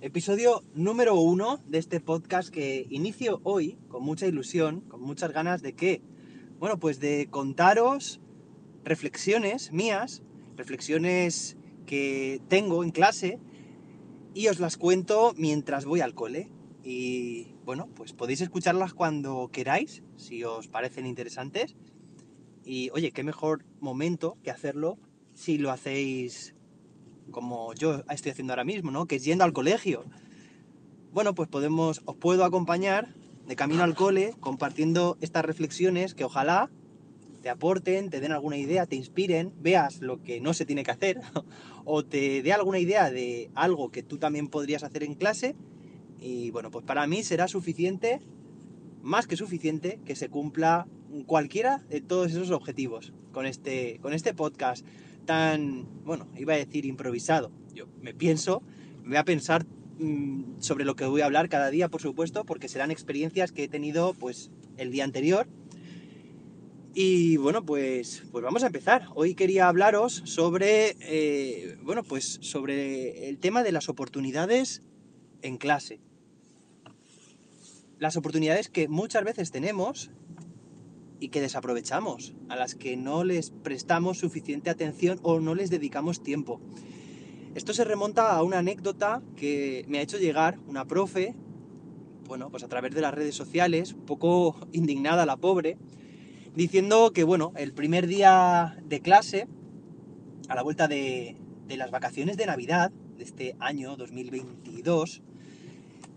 Episodio número uno de este podcast que inicio hoy con mucha ilusión, con muchas ganas de qué? Bueno, pues de contaros reflexiones mías, reflexiones que tengo en clase y os las cuento mientras voy al cole. Y bueno, pues podéis escucharlas cuando queráis, si os parecen interesantes. Y oye, qué mejor momento que hacerlo si lo hacéis como yo estoy haciendo ahora mismo, ¿no? Que es yendo al colegio. Bueno, pues podemos, os puedo acompañar de camino al cole compartiendo estas reflexiones que ojalá te aporten, te den alguna idea, te inspiren, veas lo que no se tiene que hacer o te dé alguna idea de algo que tú también podrías hacer en clase y bueno, pues para mí será suficiente, más que suficiente, que se cumpla cualquiera de todos esos objetivos con este, con este podcast tan, bueno, iba a decir improvisado. Yo me pienso, me voy a pensar mm, sobre lo que voy a hablar cada día, por supuesto, porque serán experiencias que he tenido pues el día anterior. Y bueno, pues, pues vamos a empezar. Hoy quería hablaros sobre, eh, bueno, pues sobre el tema de las oportunidades en clase. Las oportunidades que muchas veces tenemos y que desaprovechamos, a las que no les prestamos suficiente atención o no les dedicamos tiempo. Esto se remonta a una anécdota que me ha hecho llegar una profe, bueno, pues a través de las redes sociales, un poco indignada la pobre, diciendo que, bueno, el primer día de clase, a la vuelta de, de las vacaciones de Navidad de este año 2022,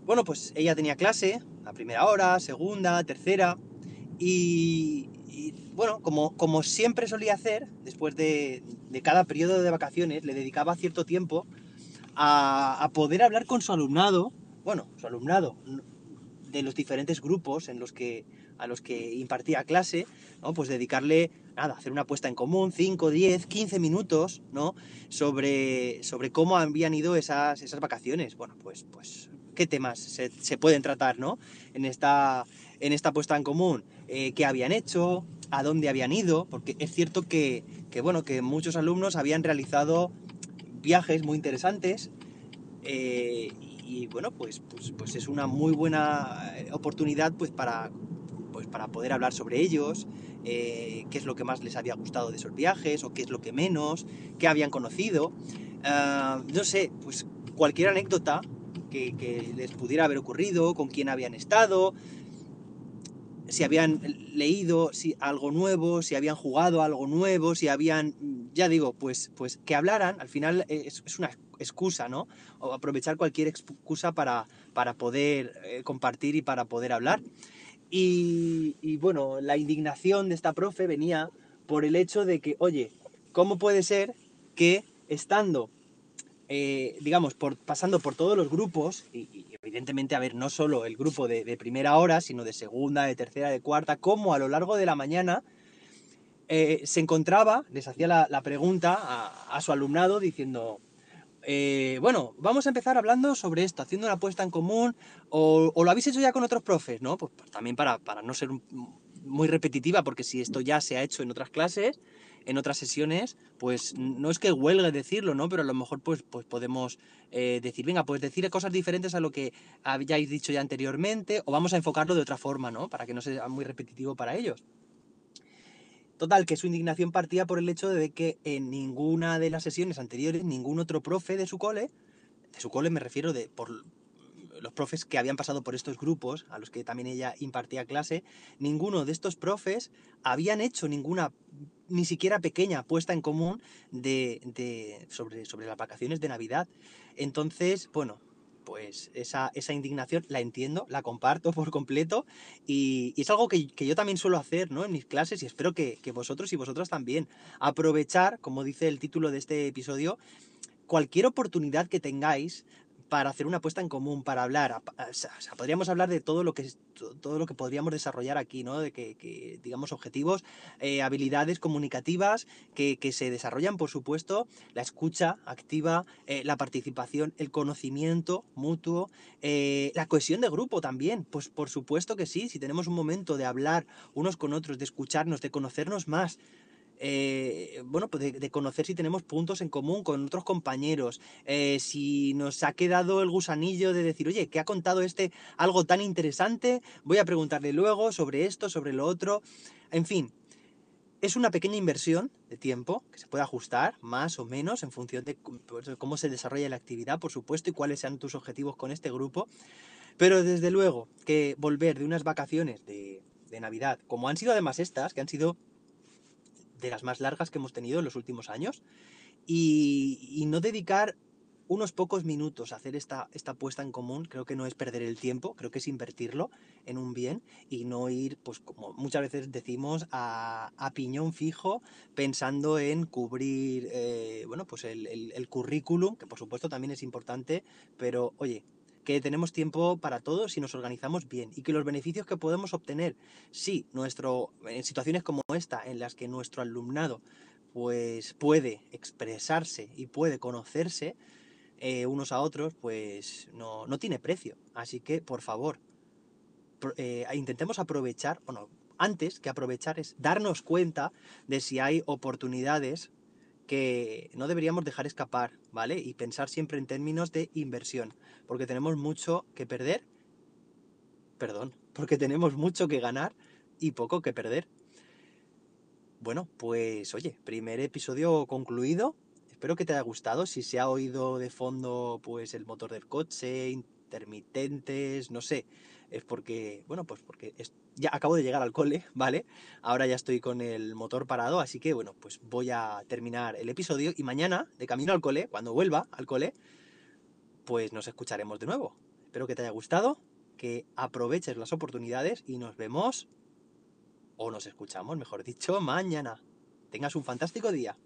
bueno, pues ella tenía clase a primera hora, segunda, tercera, y, bueno, como, como, siempre solía hacer, después de, cada periodo de vacaciones, le dedicaba cierto tiempo a, poder hablar con su alumnado, bueno, su alumnado de los diferentes grupos en los que, a los que impartía clase, ¿no? Pues dedicarle, nada, hacer una puesta en común, 5, 10, 15 minutos, ¿no? Sobre, sobre cómo habían ido esas, esas vacaciones. Bueno, pues, pues, ¿qué temas se, se pueden tratar, ¿no? En esta, en esta puesta en común eh, qué habían hecho, a dónde habían ido, porque es cierto que, bueno, que muchos alumnos habían realizado viajes muy interesantes eh, y bueno, pues, pues, pues, es una muy buena eh, oportunidad pues para, pues para poder hablar sobre ellos, qué es lo que más les había gustado de esos viajes o qué es lo que menos, qué habían conocido. Ah, no sé, pues cualquier anécdota que, que, les pudiera haber ocurrido, con quién habían estado, si habían leído algo nuevo, si habían jugado algo nuevo, si habían, ya digo, pues, pues que hablaran, al final es, una excusa, ¿no? O aprovechar cualquier excusa para, para poder eh, compartir y para poder hablar. Y, y, bueno, la indignación de esta profe venía por el hecho de que, oye, ¿cómo puede ser que estando eh, digamos, por, pasando por todos los grupos, y, evidentemente, a ver, no solo el grupo de, primera hora, sino de segunda, de tercera, de cuarta, como a lo largo de la mañana eh, se encontraba, les hacía la, pregunta a, su alumnado diciendo, eh, bueno, vamos a empezar hablando sobre esto, haciendo una apuesta en común, o, lo habéis hecho ya con otros profes, ¿no? Pues, pues también para, para no ser muy repetitiva, porque si esto ya se ha hecho en otras clases, en otras sesiones, pues no es que huelgue decirlo, ¿no? Pero a lo mejor pues, pues podemos eh, decir, venga, pues decir cosas diferentes a lo que habíais dicho ya anteriormente, o vamos a enfocarlo de otra forma, ¿no? Para que no sea muy repetitivo para ellos. Total, que su indignación partía por el hecho de que en ninguna de las sesiones anteriores, ningún otro profe de su cole, de su cole me refiero de por los profes que habían pasado por estos grupos, a los que también ella impartía clase, ninguno de estos profes habían hecho ninguna ni siquiera pequeña puesta en común de, sobre, sobre las vacaciones de Navidad. Entonces, bueno, pues esa, esa, indignación la entiendo, la comparto por completo y, es algo que, yo también suelo hacer ¿no? en mis clases y espero que, que, vosotros y vosotras también. Aprovechar, como dice el título de este episodio, cualquier oportunidad que tengáis para hacer una apuesta en común, para hablar. O podríamos hablar de todo lo que todo lo que podríamos desarrollar aquí, ¿no? De que, digamos, objetivos, eh, habilidades comunicativas que, se desarrollan, por supuesto, la escucha activa, eh, la participación, el conocimiento mutuo, eh, la cohesión de grupo también. Pues por supuesto que sí, si tenemos un momento de hablar unos con otros, de escucharnos, de conocernos más, eh, bueno, pues de, conocer si tenemos puntos en común con otros compañeros, eh, si nos ha quedado el gusanillo de decir, oye, ¿qué ha contado este algo tan interesante? Voy a preguntarle luego sobre esto, sobre lo otro. En fin, es una pequeña inversión de tiempo que se puede ajustar más o menos en función de pues, cómo se desarrolla la actividad, por supuesto, y cuáles sean tus objetivos con este grupo. Pero desde luego que volver de unas vacaciones de, de Navidad, como han sido además estas, que han sido de las más largas que hemos tenido en los últimos años, y, no dedicar unos pocos minutos a hacer esta, esta puesta en común, creo que no es perder el tiempo, creo que es invertirlo en un bien y no ir, pues como muchas veces decimos, a, piñón fijo pensando en cubrir, eh, bueno, pues el, el currículum, que por supuesto también es importante, pero oye, que tenemos tiempo para todos si nos organizamos bien y que los beneficios que podemos obtener si nuestro en situaciones como esta en las que nuestro alumnado pues puede expresarse y puede conocerse eh, unos a otros pues no, tiene precio. Así que por favor eh, intentemos aprovechar bueno antes que aprovechar es darnos cuenta de si hay oportunidades que no deberíamos dejar escapar, ¿vale? Y pensar siempre en términos de inversión, porque tenemos mucho que perder, perdón, porque tenemos mucho que ganar y poco que perder. Bueno, pues oye, primer episodio concluido. Espero que te haya gustado. Si se ha oído de fondo, pues el motor del coche, intermitentes, no sé es porque, bueno, pues porque ya acabo de llegar al cole, ¿vale? Ahora ya estoy con el motor parado, así que, bueno, pues voy a terminar el episodio y mañana, de camino al cole, cuando vuelva al cole, pues nos escucharemos de nuevo. Espero que te haya gustado, que aproveches las oportunidades y nos vemos, o nos escuchamos, mejor dicho, mañana. Tengas un fantástico día.